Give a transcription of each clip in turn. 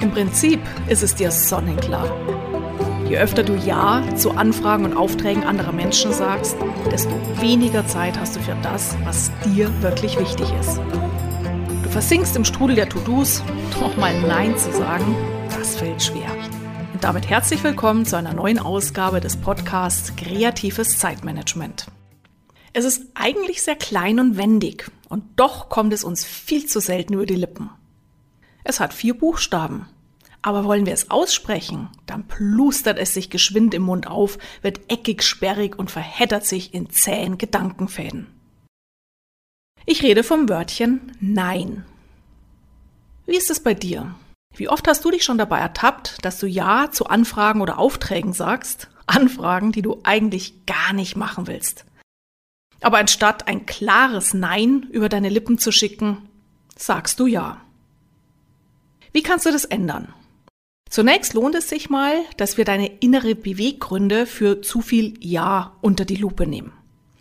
Im Prinzip ist es dir sonnenklar. Je öfter du Ja zu Anfragen und Aufträgen anderer Menschen sagst, desto weniger Zeit hast du für das, was dir wirklich wichtig ist. Du versinkst im Strudel der To-Dos, doch mal Nein zu sagen, das fällt schwer. Und damit herzlich willkommen zu einer neuen Ausgabe des Podcasts Kreatives Zeitmanagement. Es ist eigentlich sehr klein und wendig und doch kommt es uns viel zu selten über die Lippen. Es hat vier Buchstaben. Aber wollen wir es aussprechen, dann plustert es sich geschwind im Mund auf, wird eckig, sperrig und verheddert sich in zähen Gedankenfäden. Ich rede vom Wörtchen Nein. Wie ist es bei dir? Wie oft hast du dich schon dabei ertappt, dass du Ja zu Anfragen oder Aufträgen sagst? Anfragen, die du eigentlich gar nicht machen willst. Aber anstatt ein klares Nein über deine Lippen zu schicken, sagst du Ja. Wie kannst du das ändern? Zunächst lohnt es sich mal, dass wir deine innere Beweggründe für zu viel Ja unter die Lupe nehmen.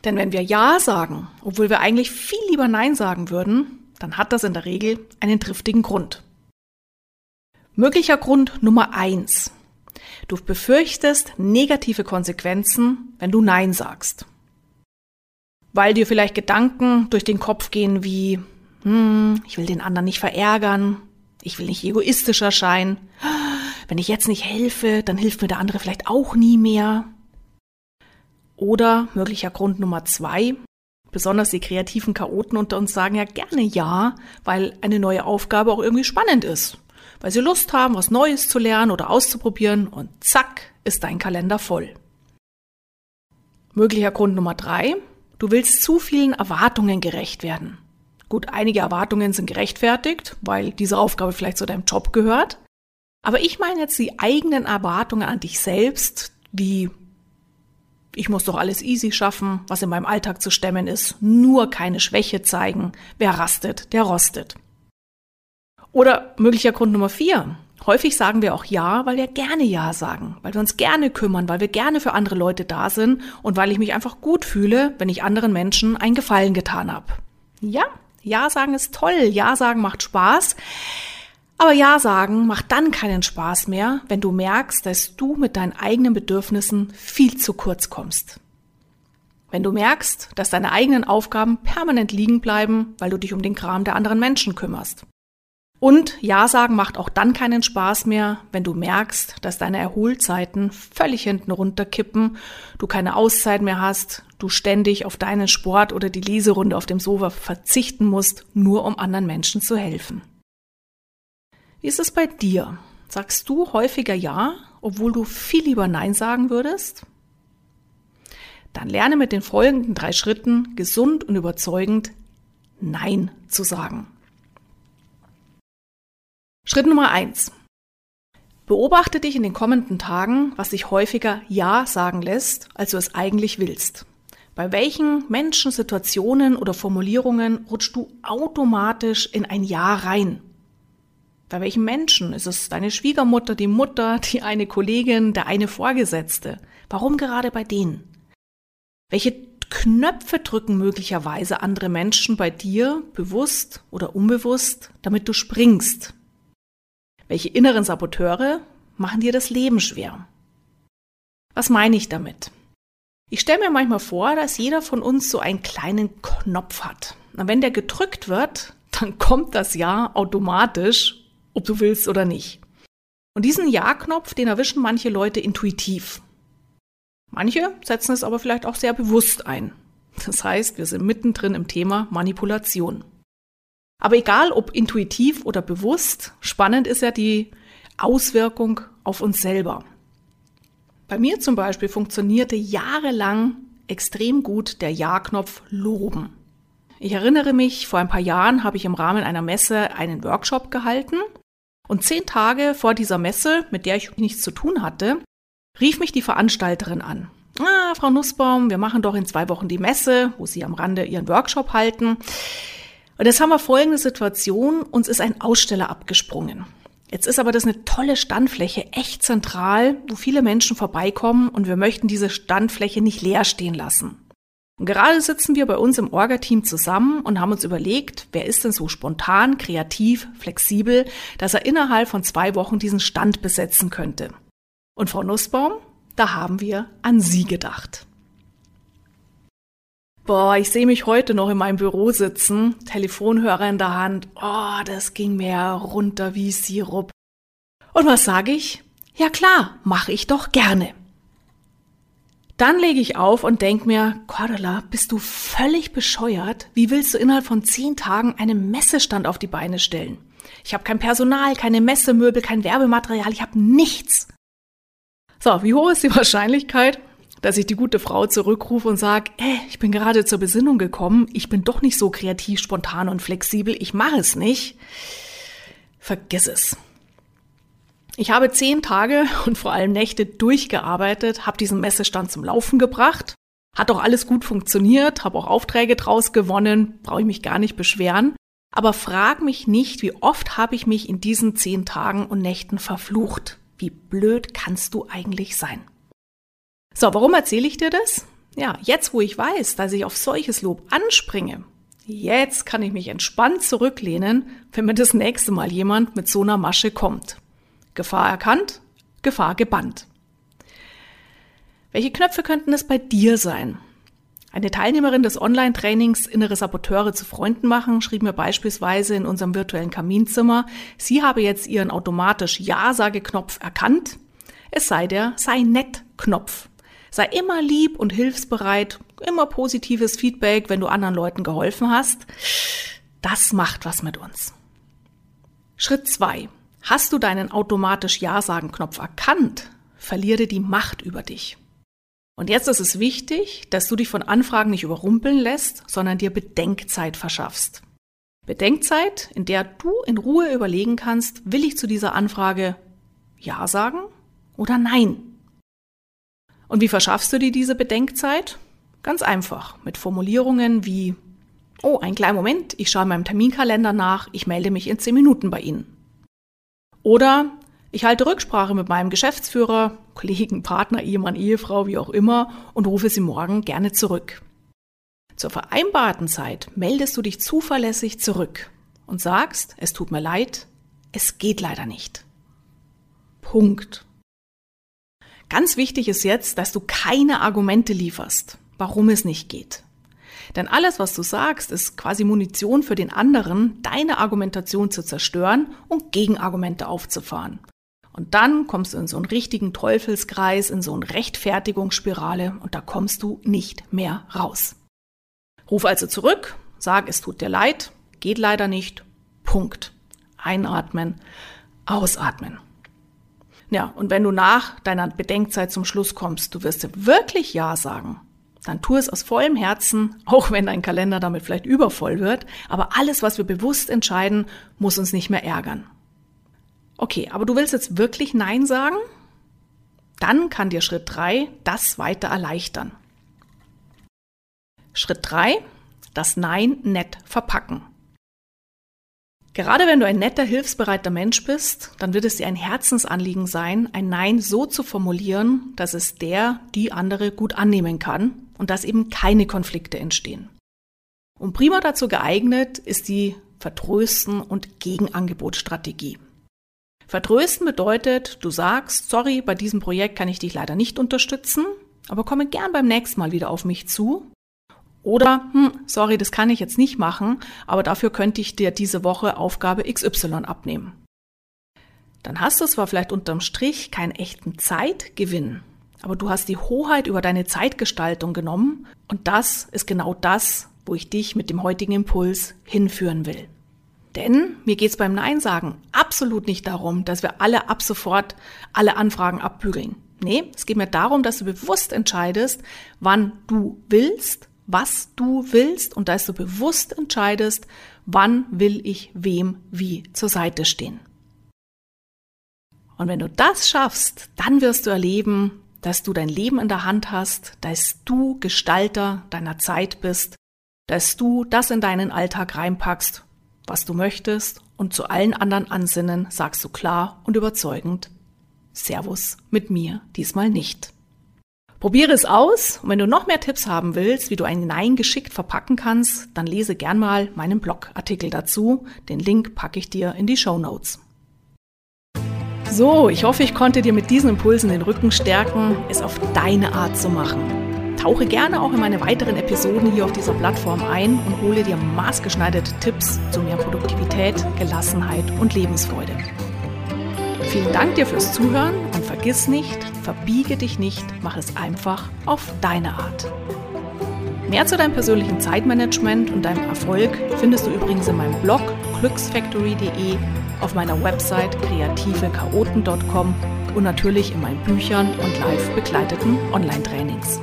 Denn wenn wir Ja sagen, obwohl wir eigentlich viel lieber Nein sagen würden, dann hat das in der Regel einen triftigen Grund. Möglicher Grund Nummer eins: Du befürchtest negative Konsequenzen, wenn du Nein sagst. Weil dir vielleicht Gedanken durch den Kopf gehen wie, hm, ich will den anderen nicht verärgern, ich will nicht egoistisch erscheinen. Wenn ich jetzt nicht helfe, dann hilft mir der andere vielleicht auch nie mehr. Oder möglicher Grund Nummer zwei. Besonders die kreativen Chaoten unter uns sagen ja gerne ja, weil eine neue Aufgabe auch irgendwie spannend ist. Weil sie Lust haben, was Neues zu lernen oder auszuprobieren und zack ist dein Kalender voll. Möglicher Grund Nummer drei. Du willst zu vielen Erwartungen gerecht werden. Gut, einige Erwartungen sind gerechtfertigt, weil diese Aufgabe vielleicht zu deinem Job gehört. Aber ich meine jetzt die eigenen Erwartungen an dich selbst, wie ich muss doch alles easy schaffen, was in meinem Alltag zu stemmen ist, nur keine Schwäche zeigen, wer rastet, der rostet. Oder möglicher Grund Nummer vier. Häufig sagen wir auch Ja, weil wir gerne Ja sagen, weil wir uns gerne kümmern, weil wir gerne für andere Leute da sind und weil ich mich einfach gut fühle, wenn ich anderen Menschen einen Gefallen getan habe. Ja, ja sagen ist toll, Ja sagen macht Spaß. Aber Ja sagen macht dann keinen Spaß mehr, wenn du merkst, dass du mit deinen eigenen Bedürfnissen viel zu kurz kommst. Wenn du merkst, dass deine eigenen Aufgaben permanent liegen bleiben, weil du dich um den Kram der anderen Menschen kümmerst. Und Ja sagen macht auch dann keinen Spaß mehr, wenn du merkst, dass deine Erholzeiten völlig hinten runterkippen, du keine Auszeit mehr hast, du ständig auf deinen Sport oder die Leserunde auf dem Sofa verzichten musst, nur um anderen Menschen zu helfen. Wie ist es bei dir? Sagst du häufiger Ja, obwohl du viel lieber Nein sagen würdest? Dann lerne mit den folgenden drei Schritten gesund und überzeugend Nein zu sagen. Schritt Nummer eins: Beobachte dich in den kommenden Tagen, was sich häufiger Ja sagen lässt, als du es eigentlich willst. Bei welchen Menschen, Situationen oder Formulierungen rutschst du automatisch in ein Ja rein? Bei welchen Menschen? Ist es deine Schwiegermutter, die Mutter, die eine Kollegin, der eine Vorgesetzte? Warum gerade bei denen? Welche Knöpfe drücken möglicherweise andere Menschen bei dir, bewusst oder unbewusst, damit du springst, welche inneren Saboteure machen dir das Leben schwer? Was meine ich damit? Ich stelle mir manchmal vor, dass jeder von uns so einen kleinen Knopf hat. Und wenn der gedrückt wird, dann kommt das Ja automatisch, ob du willst oder nicht. Und diesen Ja-Knopf, den erwischen manche Leute intuitiv. Manche setzen es aber vielleicht auch sehr bewusst ein. Das heißt, wir sind mittendrin im Thema Manipulation. Aber egal ob intuitiv oder bewusst, spannend ist ja die Auswirkung auf uns selber. Bei mir zum Beispiel funktionierte jahrelang extrem gut der Ja-Knopf Loben. Ich erinnere mich, vor ein paar Jahren habe ich im Rahmen einer Messe einen Workshop gehalten und zehn Tage vor dieser Messe, mit der ich nichts zu tun hatte, rief mich die Veranstalterin an. Ah, Frau Nussbaum, wir machen doch in zwei Wochen die Messe, wo Sie am Rande Ihren Workshop halten. Und jetzt haben wir folgende Situation, uns ist ein Aussteller abgesprungen. Jetzt ist aber das eine tolle Standfläche, echt zentral, wo viele Menschen vorbeikommen und wir möchten diese Standfläche nicht leer stehen lassen. Und gerade sitzen wir bei uns im Orga-Team zusammen und haben uns überlegt, wer ist denn so spontan, kreativ, flexibel, dass er innerhalb von zwei Wochen diesen Stand besetzen könnte. Und Frau Nussbaum, da haben wir an Sie gedacht. Boah, ich sehe mich heute noch in meinem Büro sitzen, Telefonhörer in der Hand. Oh, das ging mir runter wie Sirup. Und was sage ich? Ja klar, mache ich doch gerne. Dann lege ich auf und denk mir, Cordula, bist du völlig bescheuert? Wie willst du innerhalb von zehn Tagen einen Messestand auf die Beine stellen? Ich habe kein Personal, keine Messemöbel, kein Werbematerial, ich habe nichts. So, wie hoch ist die Wahrscheinlichkeit, dass ich die gute Frau zurückrufe und sage, äh, ich bin gerade zur Besinnung gekommen, ich bin doch nicht so kreativ, spontan und flexibel, ich mache es nicht. Vergiss es. Ich habe zehn Tage und vor allem Nächte durchgearbeitet, habe diesen Messestand zum Laufen gebracht. Hat auch alles gut funktioniert, habe auch Aufträge draus gewonnen, brauche ich mich gar nicht beschweren. Aber frag mich nicht, wie oft habe ich mich in diesen zehn Tagen und Nächten verflucht. Wie blöd kannst du eigentlich sein? So, warum erzähle ich dir das? Ja, jetzt wo ich weiß, dass ich auf solches Lob anspringe, jetzt kann ich mich entspannt zurücklehnen, wenn mir das nächste Mal jemand mit so einer Masche kommt. Gefahr erkannt, Gefahr gebannt. Welche Knöpfe könnten es bei dir sein? Eine Teilnehmerin des Online-Trainings Innere Saboteure zu Freunden machen schrieb mir beispielsweise in unserem virtuellen Kaminzimmer, sie habe jetzt ihren automatisch Ja-Sage-Knopf erkannt. Es sei der Sei nett-Knopf. Sei immer lieb und hilfsbereit, immer positives Feedback, wenn du anderen Leuten geholfen hast. Das macht was mit uns. Schritt zwei: Hast du deinen automatisch Ja-Sagen-Knopf erkannt, verliere die Macht über dich. Und jetzt ist es wichtig, dass du dich von Anfragen nicht überrumpeln lässt, sondern dir Bedenkzeit verschaffst. Bedenkzeit, in der du in Ruhe überlegen kannst, will ich zu dieser Anfrage Ja sagen oder Nein? Und wie verschaffst du dir diese Bedenkzeit? Ganz einfach, mit Formulierungen wie Oh, ein kleiner Moment, ich schaue in meinem Terminkalender nach, ich melde mich in zehn Minuten bei Ihnen. Oder ich halte Rücksprache mit meinem Geschäftsführer, Kollegen, Partner, Ehemann, Ehefrau, wie auch immer und rufe sie morgen gerne zurück. Zur vereinbarten Zeit meldest du dich zuverlässig zurück und sagst, es tut mir leid, es geht leider nicht. Punkt. Ganz wichtig ist jetzt, dass du keine Argumente lieferst, warum es nicht geht. Denn alles, was du sagst, ist quasi Munition für den anderen, deine Argumentation zu zerstören und Gegenargumente aufzufahren. Und dann kommst du in so einen richtigen Teufelskreis, in so eine Rechtfertigungsspirale und da kommst du nicht mehr raus. Ruf also zurück, sag, es tut dir leid, geht leider nicht, Punkt. Einatmen, ausatmen. Ja, und wenn du nach deiner Bedenkzeit zum Schluss kommst, du wirst wirklich Ja sagen, dann tu es aus vollem Herzen, auch wenn dein Kalender damit vielleicht übervoll wird. Aber alles, was wir bewusst entscheiden, muss uns nicht mehr ärgern. Okay, aber du willst jetzt wirklich Nein sagen? Dann kann dir Schritt drei das weiter erleichtern. Schritt drei: das Nein nett verpacken. Gerade wenn du ein netter, hilfsbereiter Mensch bist, dann wird es dir ein Herzensanliegen sein, ein Nein so zu formulieren, dass es der, die andere gut annehmen kann und dass eben keine Konflikte entstehen. Und prima dazu geeignet ist die Vertrösten und Gegenangebotstrategie. Vertrösten bedeutet, du sagst, sorry, bei diesem Projekt kann ich dich leider nicht unterstützen, aber komme gern beim nächsten Mal wieder auf mich zu oder, hm, sorry, das kann ich jetzt nicht machen, aber dafür könnte ich dir diese Woche Aufgabe XY abnehmen. Dann hast du zwar vielleicht unterm Strich keinen echten Zeitgewinn, aber du hast die Hoheit über deine Zeitgestaltung genommen und das ist genau das, wo ich dich mit dem heutigen Impuls hinführen will. Denn mir geht's beim Nein sagen absolut nicht darum, dass wir alle ab sofort alle Anfragen abbügeln. Nee, es geht mir darum, dass du bewusst entscheidest, wann du willst was du willst und dass du bewusst entscheidest, wann will ich wem wie zur Seite stehen. Und wenn du das schaffst, dann wirst du erleben, dass du dein Leben in der Hand hast, dass du Gestalter deiner Zeit bist, dass du das in deinen Alltag reinpackst, was du möchtest und zu allen anderen Ansinnen sagst du klar und überzeugend, Servus mit mir diesmal nicht. Probiere es aus und wenn du noch mehr Tipps haben willst, wie du ein Nein geschickt verpacken kannst, dann lese gern mal meinen Blogartikel dazu. Den Link packe ich dir in die Show Notes. So, ich hoffe, ich konnte dir mit diesen Impulsen den Rücken stärken, es auf deine Art zu machen. Tauche gerne auch in meine weiteren Episoden hier auf dieser Plattform ein und hole dir maßgeschneiderte Tipps zu mehr Produktivität, Gelassenheit und Lebensfreude. Vielen Dank dir fürs Zuhören und vergiss nicht, verbiege dich nicht, mach es einfach auf deine Art. Mehr zu deinem persönlichen Zeitmanagement und deinem Erfolg findest du übrigens in meinem Blog glücksfactory.de, auf meiner Website kreativechaoten.com und natürlich in meinen Büchern und live begleiteten Online-Trainings.